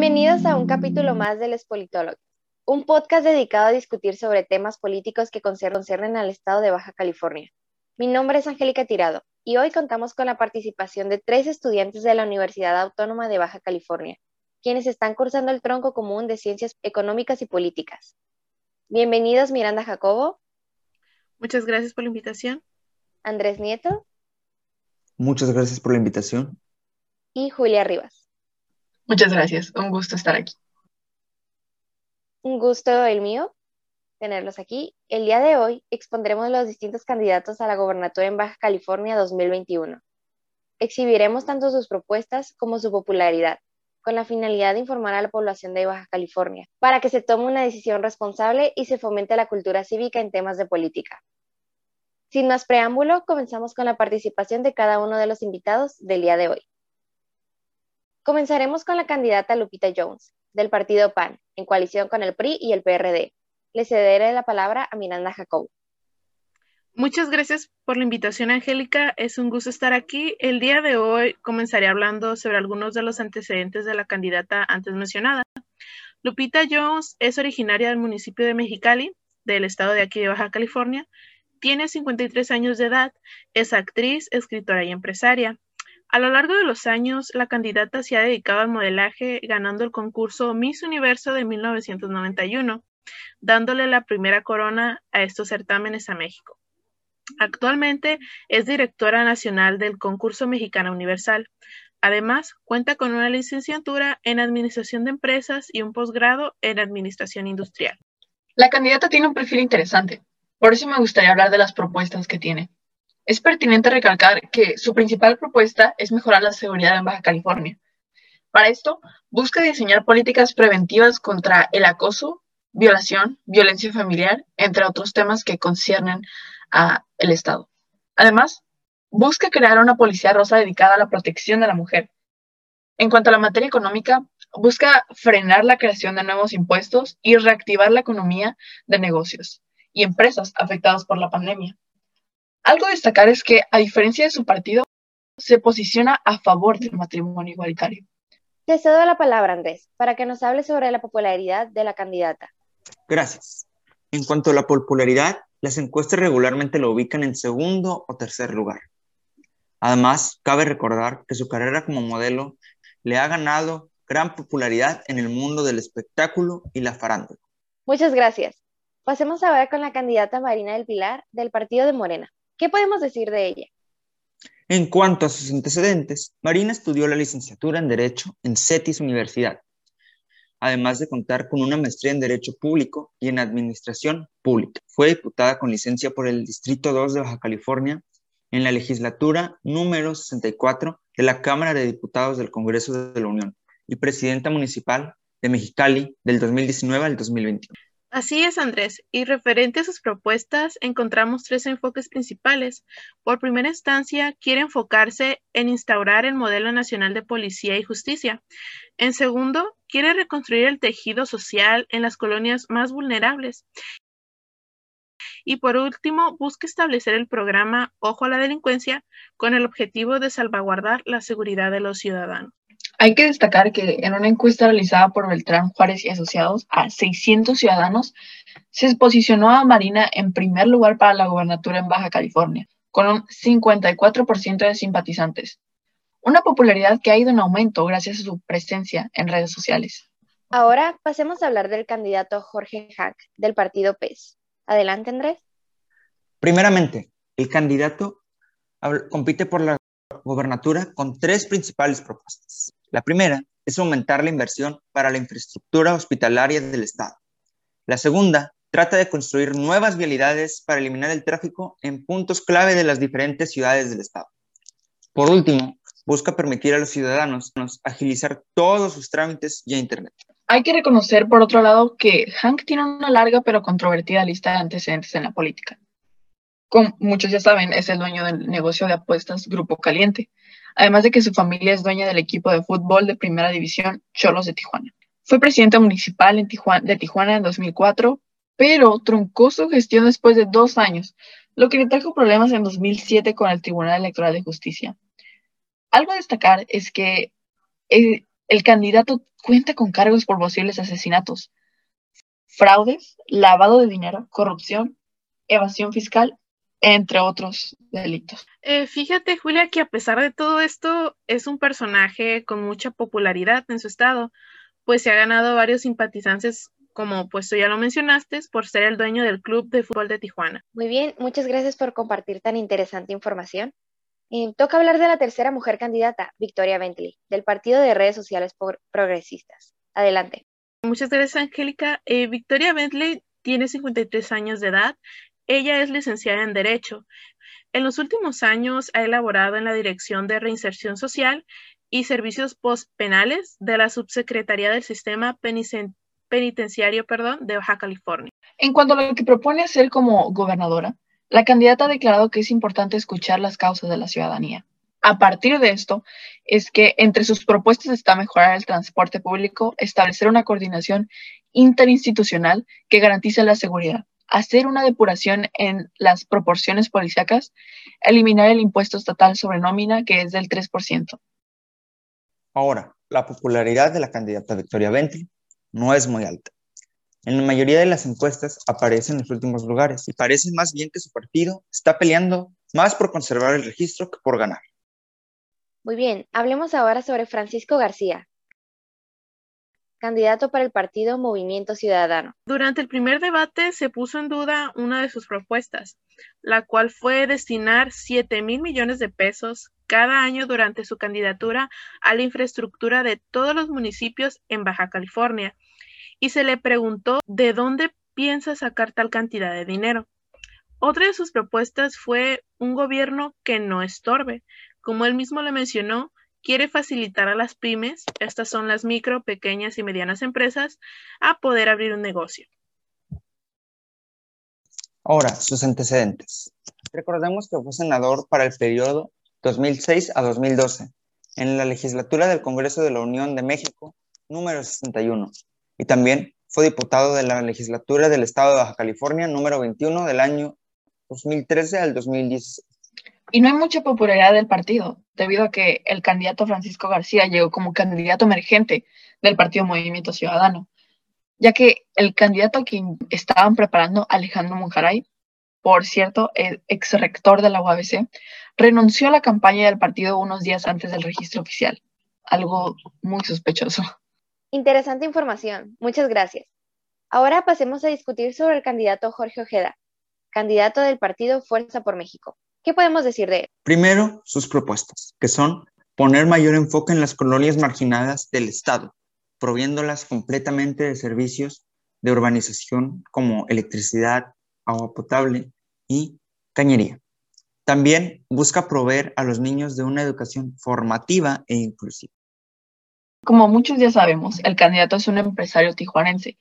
Bienvenidos a un capítulo más del Politólogo, un podcast dedicado a discutir sobre temas políticos que conciernen al estado de Baja California. Mi nombre es Angélica Tirado y hoy contamos con la participación de tres estudiantes de la Universidad Autónoma de Baja California, quienes están cursando el tronco común de Ciencias Económicas y Políticas. Bienvenidos Miranda Jacobo. Muchas gracias por la invitación. Andrés Nieto. Muchas gracias por la invitación. Y Julia Rivas. Muchas gracias, un gusto estar aquí. Un gusto el mío tenerlos aquí. El día de hoy expondremos los distintos candidatos a la gobernatura en Baja California 2021. Exhibiremos tanto sus propuestas como su popularidad, con la finalidad de informar a la población de Baja California, para que se tome una decisión responsable y se fomente la cultura cívica en temas de política. Sin más preámbulo, comenzamos con la participación de cada uno de los invitados del día de hoy. Comenzaremos con la candidata Lupita Jones, del partido PAN, en coalición con el PRI y el PRD. Le cederé la palabra a Miranda Jacob. Muchas gracias por la invitación, Angélica. Es un gusto estar aquí. El día de hoy comenzaré hablando sobre algunos de los antecedentes de la candidata antes mencionada. Lupita Jones es originaria del municipio de Mexicali, del estado de aquí de Baja California. Tiene 53 años de edad, es actriz, escritora y empresaria. A lo largo de los años, la candidata se ha dedicado al modelaje, ganando el concurso Miss Universo de 1991, dándole la primera corona a estos certámenes a México. Actualmente es directora nacional del concurso Mexicana Universal. Además, cuenta con una licenciatura en Administración de Empresas y un posgrado en Administración Industrial. La candidata tiene un perfil interesante, por eso me gustaría hablar de las propuestas que tiene. Es pertinente recalcar que su principal propuesta es mejorar la seguridad en Baja California. Para esto, busca diseñar políticas preventivas contra el acoso, violación, violencia familiar, entre otros temas que conciernen al Estado. Además, busca crear una policía rosa dedicada a la protección de la mujer. En cuanto a la materia económica, busca frenar la creación de nuevos impuestos y reactivar la economía de negocios y empresas afectadas por la pandemia. Algo a destacar es que, a diferencia de su partido, se posiciona a favor del matrimonio igualitario. Te cedo la palabra, Andrés, para que nos hable sobre la popularidad de la candidata. Gracias. En cuanto a la popularidad, las encuestas regularmente lo ubican en segundo o tercer lugar. Además, cabe recordar que su carrera como modelo le ha ganado gran popularidad en el mundo del espectáculo y la farándula. Muchas gracias. Pasemos ahora con la candidata Marina del Pilar del partido de Morena. ¿Qué podemos decir de ella? En cuanto a sus antecedentes, Marina estudió la licenciatura en Derecho en CETIS Universidad, además de contar con una maestría en Derecho Público y en Administración Pública. Fue diputada con licencia por el Distrito 2 de Baja California en la legislatura número 64 de la Cámara de Diputados del Congreso de la Unión y presidenta municipal de Mexicali del 2019 al 2021. Así es, Andrés. Y referente a sus propuestas, encontramos tres enfoques principales. Por primera instancia, quiere enfocarse en instaurar el modelo nacional de policía y justicia. En segundo, quiere reconstruir el tejido social en las colonias más vulnerables. Y por último, busca establecer el programa Ojo a la Delincuencia con el objetivo de salvaguardar la seguridad de los ciudadanos. Hay que destacar que en una encuesta realizada por Beltrán Juárez y Asociados a 600 ciudadanos, se posicionó a Marina en primer lugar para la gobernatura en Baja California, con un 54% de simpatizantes. Una popularidad que ha ido en aumento gracias a su presencia en redes sociales. Ahora pasemos a hablar del candidato Jorge Hack del partido PES. Adelante, Andrés. Primeramente, el candidato compite por la gobernatura con tres principales propuestas. La primera es aumentar la inversión para la infraestructura hospitalaria del Estado. La segunda trata de construir nuevas vialidades para eliminar el tráfico en puntos clave de las diferentes ciudades del Estado. Por último, busca permitir a los ciudadanos agilizar todos sus trámites vía Internet. Hay que reconocer, por otro lado, que Hank tiene una larga pero controvertida lista de antecedentes en la política. Como muchos ya saben, es el dueño del negocio de apuestas Grupo Caliente, además de que su familia es dueña del equipo de fútbol de primera división Cholos de Tijuana. Fue presidente municipal de Tijuana en 2004, pero truncó su gestión después de dos años, lo que le trajo problemas en 2007 con el Tribunal Electoral de Justicia. Algo a destacar es que eh, el candidato cuenta con cargos por posibles asesinatos, fraudes, lavado de dinero, corrupción, evasión fiscal, entre otros delitos. Eh, fíjate, Julia, que a pesar de todo esto, es un personaje con mucha popularidad en su estado, pues se ha ganado varios simpatizantes, como pues tú ya lo mencionaste, por ser el dueño del Club de Fútbol de Tijuana. Muy bien, muchas gracias por compartir tan interesante información. Eh, toca hablar de la tercera mujer candidata, Victoria Bentley, del Partido de Redes Sociales Progresistas. Adelante. Muchas gracias, Angélica. Eh, Victoria Bentley tiene 53 años de edad. Ella es licenciada en Derecho. En los últimos años ha elaborado en la Dirección de Reinserción Social y Servicios Postpenales de la Subsecretaría del Sistema Penitenciario de Baja California. En cuanto a lo que propone hacer como gobernadora, la candidata ha declarado que es importante escuchar las causas de la ciudadanía. A partir de esto, es que entre sus propuestas está mejorar el transporte público, establecer una coordinación interinstitucional que garantice la seguridad, hacer una depuración en las proporciones policíacas, eliminar el impuesto estatal sobre nómina, que es del 3%. Ahora, la popularidad de la candidata Victoria Bentley no es muy alta. En la mayoría de las encuestas aparece en los últimos lugares y parece más bien que su partido está peleando más por conservar el registro que por ganar. Muy bien, hablemos ahora sobre Francisco García, candidato para el partido Movimiento Ciudadano. Durante el primer debate se puso en duda una de sus propuestas, la cual fue destinar 7 mil millones de pesos cada año durante su candidatura a la infraestructura de todos los municipios en Baja California y se le preguntó de dónde piensa sacar tal cantidad de dinero. Otra de sus propuestas fue un gobierno que no estorbe. Como él mismo le mencionó, quiere facilitar a las pymes, estas son las micro, pequeñas y medianas empresas, a poder abrir un negocio. Ahora, sus antecedentes. Recordemos que fue senador para el periodo 2006 a 2012 en la legislatura del Congreso de la Unión de México, número 61, y también fue diputado de la legislatura del Estado de Baja California número 21 del año 2013 al 2016. Y no hay mucha popularidad del partido, debido a que el candidato Francisco García llegó como candidato emergente del Partido Movimiento Ciudadano, ya que el candidato a quien estaban preparando, Alejandro Monjaray, por cierto, ex rector de la UABC, renunció a la campaña del partido unos días antes del registro oficial, algo muy sospechoso. Interesante información, muchas gracias. Ahora pasemos a discutir sobre el candidato Jorge Ojeda, candidato del partido Fuerza por México. ¿Qué podemos decir de él? Primero, sus propuestas, que son poner mayor enfoque en las colonias marginadas del Estado, proviéndolas completamente de servicios de urbanización como electricidad, agua potable y cañería. También busca proveer a los niños de una educación formativa e inclusiva. Como muchos ya sabemos, el candidato es un empresario tijuanense,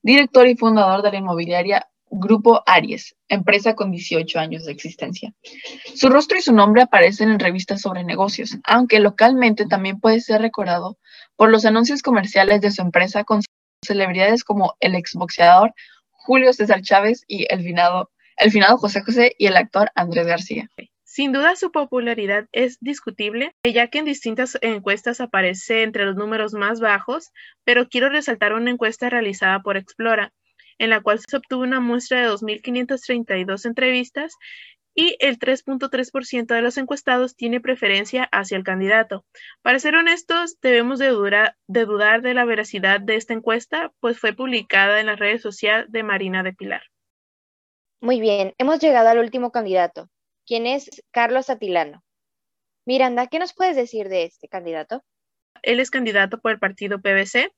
director y fundador de la inmobiliaria Grupo Aries, empresa con 18 años de existencia. Su rostro y su nombre aparecen en revistas sobre negocios, aunque localmente también puede ser recordado por los anuncios comerciales de su empresa con celebridades como el exboxeador Julio César Chávez y el finado, el finado José José y el actor Andrés García. Sin duda su popularidad es discutible, ya que en distintas encuestas aparece entre los números más bajos, pero quiero resaltar una encuesta realizada por Explora, en la cual se obtuvo una muestra de 2.532 entrevistas y el 3.3% de los encuestados tiene preferencia hacia el candidato. Para ser honestos, debemos de, de, dudar de la veracidad de esta encuesta, pues fue publicada en la red social de Marina de Pilar. Muy bien, hemos llegado al último candidato, ¿Quién es Carlos Atilano. Miranda, ¿qué nos puedes decir de este candidato? Él es candidato por el partido PBC,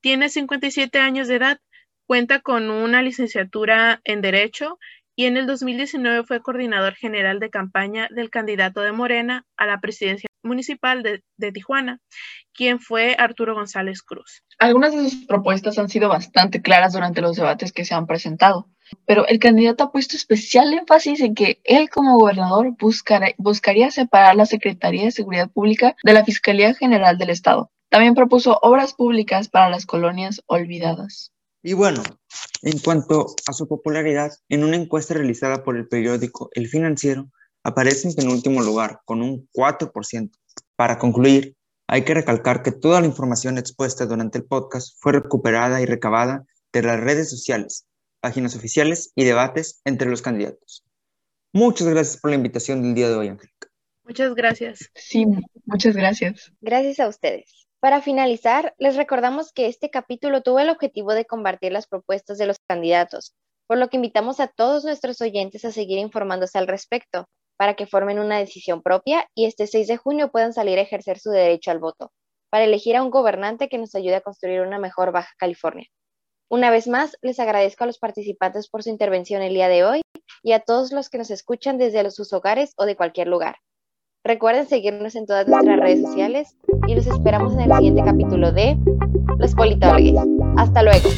tiene 57 años de edad, cuenta con una licenciatura en Derecho y en el 2019 fue coordinador general de campaña del candidato de Morena a la presidencia municipal de, de, Tijuana, quien fue Arturo González Cruz. Algunas de sus propuestas han sido bastante claras durante los debates que se han presentado pero el candidato ha puesto especial énfasis en que él como gobernador buscaría separar la Secretaría de Seguridad Pública de la Fiscalía General del Estado. También propuso obras públicas para las colonias olvidadas. Y bueno, en cuanto a su popularidad, en una encuesta realizada por el periódico El Financiero, aparece en penúltimo lugar con un 4%. Para concluir, Hay que recalcar que toda la información expuesta durante el podcast fue recuperada y recabada de las redes sociales, páginas oficiales y debates entre los candidatos. Muchas gracias por la invitación del día de hoy, Angélica. Muchas gracias. Sí, muchas gracias. Gracias a ustedes. Para finalizar, les recordamos que este capítulo tuvo el objetivo de compartir las propuestas de los candidatos, por lo que invitamos a todos nuestros oyentes a seguir informándose al respecto, para que formen una decisión propia y este 6 de junio puedan salir a ejercer su derecho al voto, para elegir a un gobernante que nos ayude a construir una mejor Baja California. Una vez más, les agradezco a los participantes por su intervención el día de hoy y a todos los que nos escuchan desde sus hogares o de cualquier lugar. Recuerden seguirnos en todas nuestras redes sociales y los esperamos en el siguiente capítulo de Los Politólogos. Hasta luego.